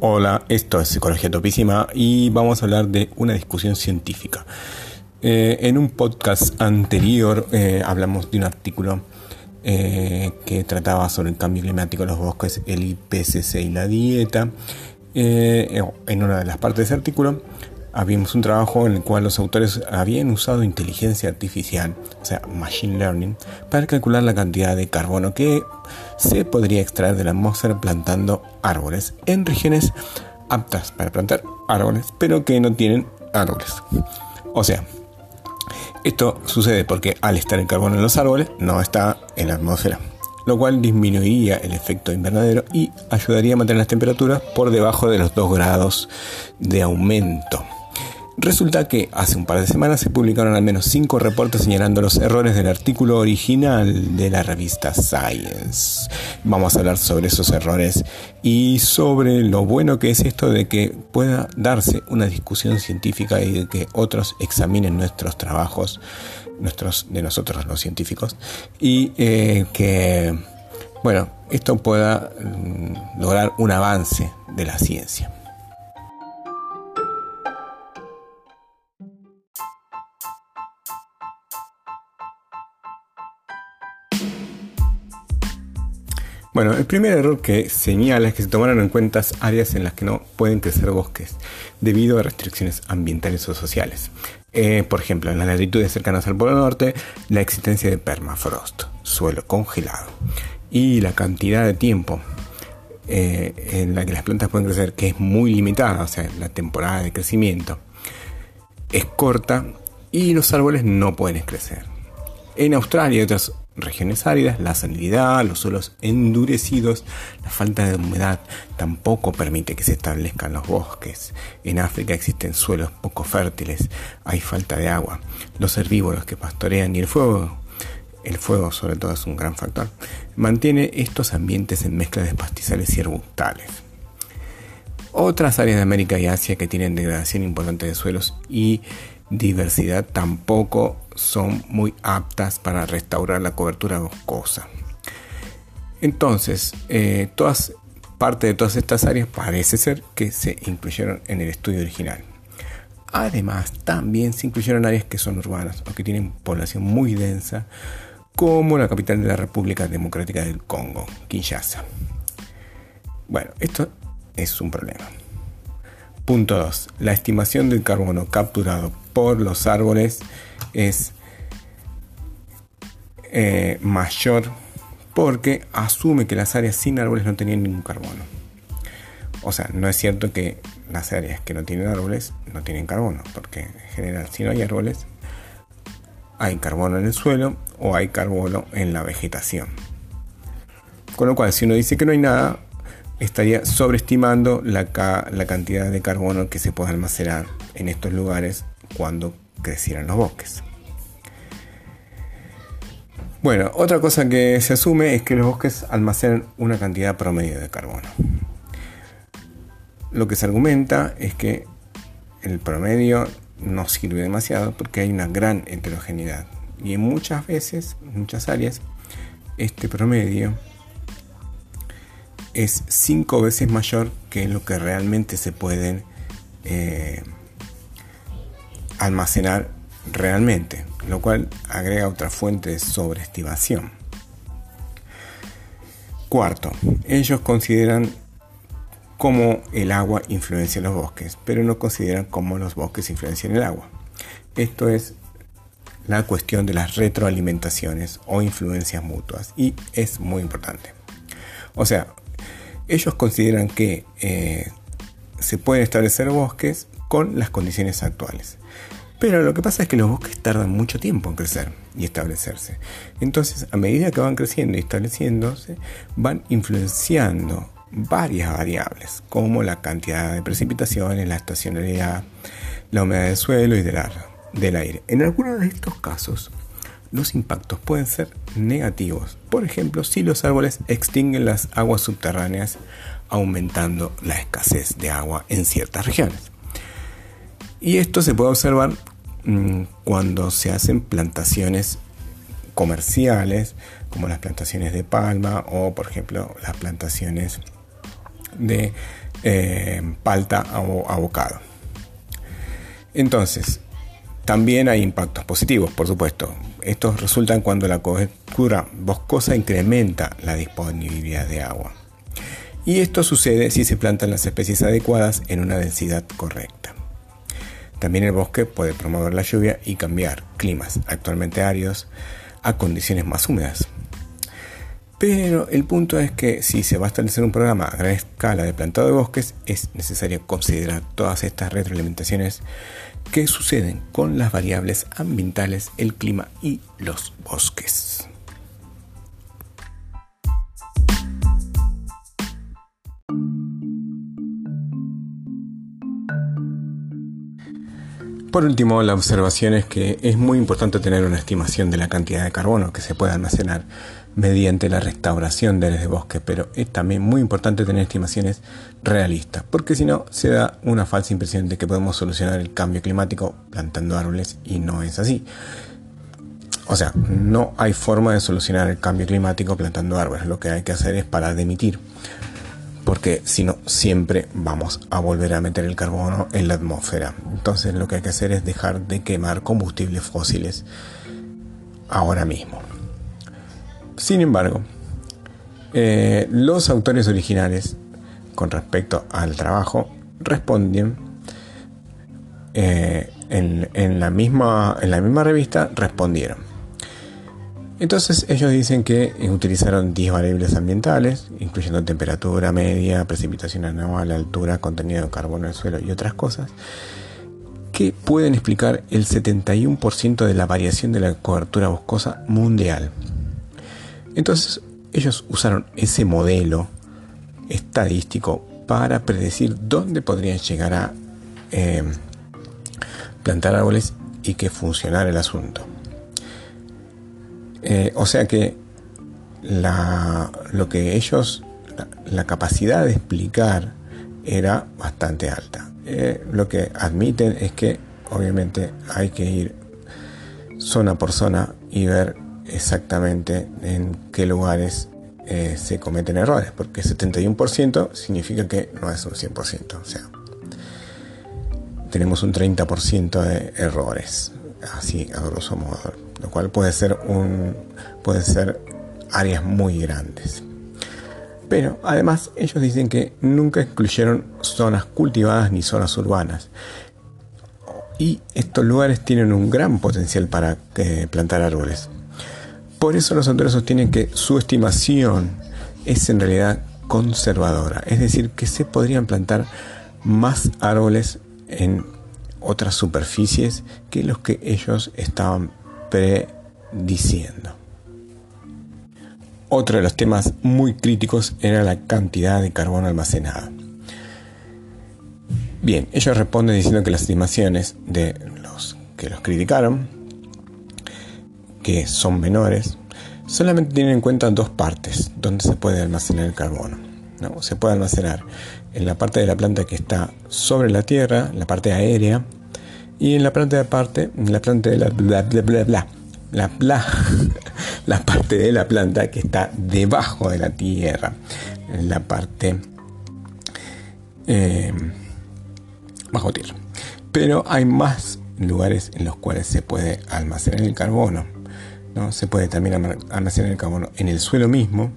Hola, esto es Psicología Topísima y vamos a hablar de una discusión científica. Eh, en un podcast anterior eh, hablamos de un artículo eh, que trataba sobre el cambio climático en los bosques, el IPCC y la dieta. en una de las partes de ese artículo habíamos un trabajo en el cual los autores habían usado inteligencia artificial, o sea, machine learning, para calcular la cantidad de carbono que se podría extraer de la atmósfera plantando árboles en regiones aptas para plantar árboles, pero que no tienen árboles. O sea, esto sucede porque al estar el carbono en los árboles, no está en la atmósfera, lo cual disminuiría el efecto invernadero y ayudaría a mantener las temperaturas por debajo de los 2 grados de aumento. Resulta que hace un par de semanas se publicaron al menos cinco reportes señalando los errores del artículo original de la revista Science. Vamos a hablar sobre esos errores y sobre lo bueno que es esto de que pueda darse una discusión científica y de que otros examinen nuestros trabajos, nuestros de nosotros los científicos, y eh, que, bueno, esto pueda mm, lograr un avance de la ciencia. Bueno, el primer error que señala es que se tomaron en cuenta áreas en las que no pueden crecer bosques debido a restricciones ambientales o sociales. Eh, por ejemplo, en las latitudes cercanas al Polo Norte, la existencia de permafrost, suelo congelado, y la cantidad de tiempo eh, en la que las plantas pueden crecer, que es muy limitada, o sea, la temporada de crecimiento es corta y los árboles no pueden crecer. En Australia y otras regiones áridas, la salinidad, los suelos endurecidos, la falta de humedad tampoco permite que se establezcan los bosques. En África existen suelos poco fértiles, hay falta de agua. Los herbívoros que pastorean y el fuego, el fuego sobre todo es un gran factor, mantiene estos ambientes en mezcla de pastizales y arbustales. Otras áreas de América y Asia que tienen degradación importante de suelos y diversidad tampoco son muy aptas para restaurar la cobertura boscosa. Entonces, eh, todas, parte de todas estas áreas parece ser que se incluyeron en el estudio original. Además, también se incluyeron áreas que son urbanas o que tienen población muy densa, como la capital de la República Democrática del Congo, Kinshasa. Bueno, esto es un problema. Punto 2. La estimación del carbono capturado por los árboles es eh, mayor porque asume que las áreas sin árboles no tenían ningún carbono. O sea, no es cierto que las áreas que no tienen árboles no tienen carbono, porque en general si no hay árboles, hay carbono en el suelo o hay carbono en la vegetación. Con lo cual, si uno dice que no hay nada, estaría sobreestimando la, la cantidad de carbono que se puede almacenar en estos lugares cuando crecieran los bosques. Bueno, otra cosa que se asume es que los bosques almacenan una cantidad promedio de carbono. Lo que se argumenta es que el promedio no sirve demasiado porque hay una gran heterogeneidad. Y en muchas veces, en muchas áreas, este promedio es cinco veces mayor que lo que realmente se pueden eh, almacenar realmente, lo cual agrega otra fuente de sobreestimación. Cuarto, ellos consideran cómo el agua influencia los bosques, pero no consideran cómo los bosques influencian el agua. Esto es la cuestión de las retroalimentaciones o influencias mutuas y es muy importante. O sea, ellos consideran que eh, se pueden establecer bosques con las condiciones actuales. Pero lo que pasa es que los bosques tardan mucho tiempo en crecer y establecerse. Entonces, a medida que van creciendo y estableciéndose, van influenciando varias variables, como la cantidad de precipitaciones, la estacionalidad, la humedad del suelo y del, aire. En algunos de estos casos, los impactos pueden ser negativos. Por ejemplo, si los árboles extinguen las aguas subterráneas, aumentando la escasez de agua en ciertas regiones. Y esto se puede observar mm, cuando se hacen plantaciones comerciales, como las plantaciones de palma o, por ejemplo, las plantaciones de eh, palta o abocado. Entonces, también hay impactos positivos, por supuesto. Estos resultan cuando la cobertura boscosa incrementa la disponibilidad de agua. Y esto sucede si se plantan las especies adecuadas en una densidad correcta. También el bosque puede promover la lluvia y cambiar climas actualmente áridos a condiciones más húmedas. Pero el punto es que si se va a establecer un programa a gran escala de plantado de bosques, es necesario considerar todas estas retroalimentaciones que suceden con las variables ambientales, el clima y los bosques. Por último, la observación es que es muy importante tener una estimación de la cantidad de carbono que se puede almacenar mediante la restauración de áreas de bosque, pero es también muy importante tener estimaciones realistas, porque si no se da una falsa impresión de que podemos solucionar el cambio climático plantando árboles y no es así. O sea, no hay forma de solucionar el cambio climático plantando árboles, lo que hay que hacer es parar de emitir, porque si no, siempre vamos a volver a meter el carbono en la atmósfera. Entonces lo que hay que hacer es dejar de quemar combustibles fósiles ahora mismo. Sin embargo, eh, los autores originales con respecto al trabajo responden eh, en, la misma, en la misma revista respondieron. Entonces ellos dicen que utilizaron 10 variables ambientales, incluyendo temperatura media, precipitación anual, altura, contenido de carbono en el suelo y otras cosas, que pueden explicar el 71% de la variación de la cobertura boscosa mundial. Entonces ellos usaron ese modelo estadístico para predecir dónde podrían llegar a eh, plantar árboles y que funcionara el asunto. Eh, o sea que lo que ellos, la, capacidad de explicar era bastante alta. Eh, lo que admiten es que obviamente hay que ir zona por zona y ver exactamente en qué lugares eh, se cometen errores, porque 71% significa que no es un 100%, o sea, tenemos un 30% de errores, así a grosso modo, lo cual puede ser un puede ser áreas muy grandes. Pero además ellos dicen que nunca excluyeron zonas cultivadas ni zonas urbanas. Y estos lugares tienen un gran potencial para eh, plantar árboles. Por eso los autores sostienen que su estimación es en realidad conservadora, es decir, que se podrían plantar más árboles en otras superficies que los que ellos estaban prediciendo. Otro de los temas muy críticos era la cantidad de carbono almacenado. Bien, ellos responden diciendo que las estimaciones de los que los criticaron que son menores, solamente tienen en cuenta dos partes donde se puede almacenar el carbono. ¿no? Se puede almacenar en la parte de la planta que está sobre la tierra, la parte aérea, y en la parte de en la planta de la bla, bla, bla, bla, la, bla, la parte de la planta que está debajo de la tierra, la parte eh, bajo tierra. Pero hay más lugares en los cuales se puede almacenar el carbono se puede también almacenar el carbono en el suelo mismo,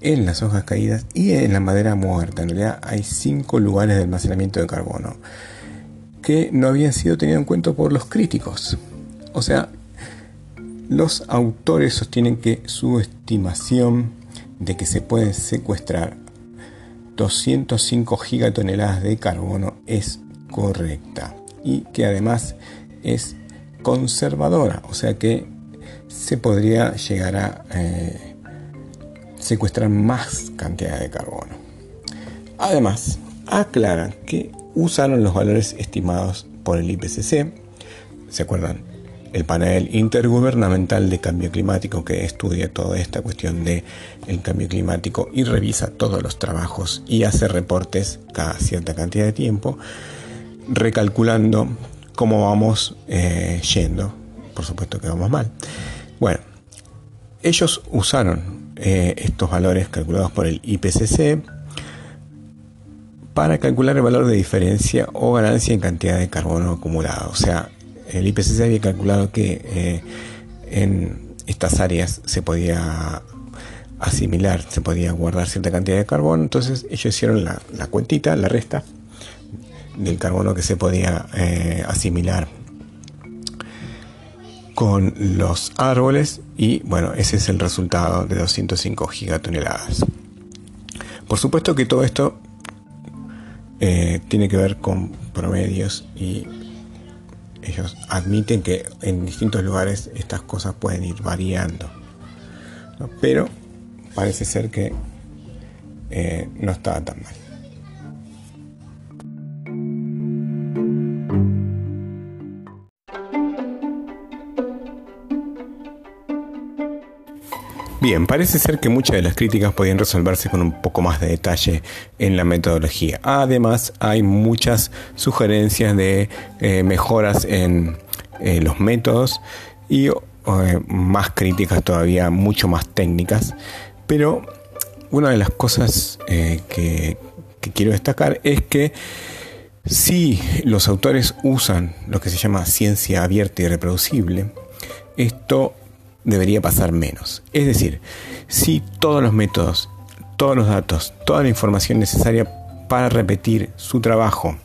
en las hojas caídas y en la madera muerta. En realidad hay cinco lugares de almacenamiento de carbono que no habían sido tenidos en cuenta por los críticos. O sea, los autores sostienen que su estimación de que se pueden secuestrar 205 gigatoneladas de carbono es correcta y que además es conservadora, o sea que se podría llegar a eh, secuestrar más cantidad de carbono. Además, aclaran que usaron los valores estimados por el IPCC, ¿se acuerdan? El panel intergubernamental de cambio climático que estudia toda esta cuestión de el cambio climático y revisa todos los trabajos y hace reportes cada cierta cantidad de tiempo, recalculando cómo vamos eh, yendo. Por supuesto que vamos mal. Bueno, ellos usaron eh, estos valores calculados por el IPCC para calcular el valor de diferencia o ganancia en cantidad de carbono acumulado. O sea, el IPCC había calculado que eh, en estas áreas se podía asimilar, se podía guardar cierta cantidad de carbono, entonces ellos hicieron la, cuentita, la resta del carbono que se podía eh, asimilar con los árboles y bueno, ese es el resultado de 205 gigatoneladas. Por supuesto que todo esto eh, tiene que ver con promedios y ellos admiten que en distintos lugares estas cosas pueden ir variando. Pero parece ser que eh, no estaba tan mal. Bien, parece ser que muchas de las críticas podían resolverse con un poco más de detalle en la metodología. Además, hay muchas sugerencias de eh, mejoras en eh, los métodos y eh, más críticas todavía, mucho más técnicas. Pero una de las cosas que, que quiero destacar es que si los autores usan lo que se llama ciencia abierta y reproducible, esto debería pasar menos. Es decir, si todos los métodos, todos los datos, toda la información necesaria para repetir su trabajo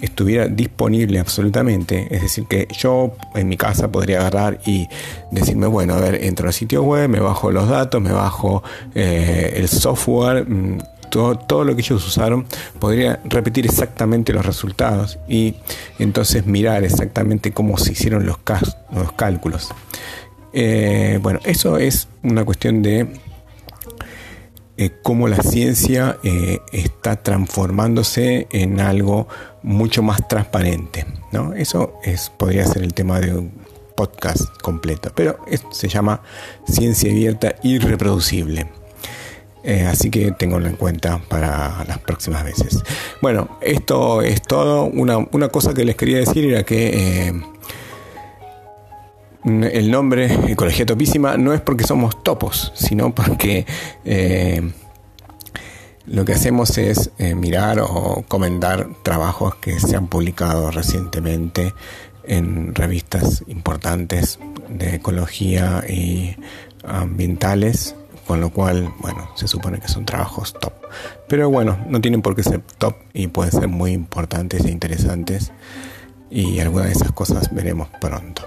estuviera disponible absolutamente, es decir, que yo en mi casa podría agarrar y decirme, bueno, a ver, entro al sitio web, me bajo los datos, me bajo eh, el software, mm, todo, todo, lo que ellos usaron, podría repetir exactamente los resultados y entonces mirar exactamente cómo se hicieron los, los cálculos. Eh, bueno, eso es una cuestión de eh, cómo la ciencia eh, está transformándose en algo mucho más transparente. ¿no? Eso es, podría ser el tema de un podcast completo, pero se llama ciencia abierta y reproducible. así que tengo en cuenta para las próximas veces. Bueno, esto es todo. Una, una cosa que les quería decir era que el nombre Ecología Topísima no es porque somos topos, sino porque eh, lo que hacemos es eh, mirar o comentar trabajos que se han publicado recientemente en revistas importantes de ecología y ambientales, con lo cual, bueno, se supone que son trabajos top. Pero bueno, no tienen por qué ser top y pueden ser muy importantes e interesantes y algunas de esas cosas veremos pronto.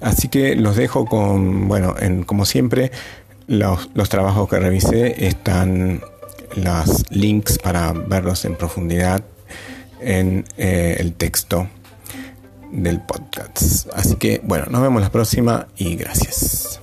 Así que los dejo con, bueno, en, como siempre, los, trabajos que revisé están los links para verlos en profundidad en eh, el texto del podcast. Así que bueno, nos vemos la próxima y gracias.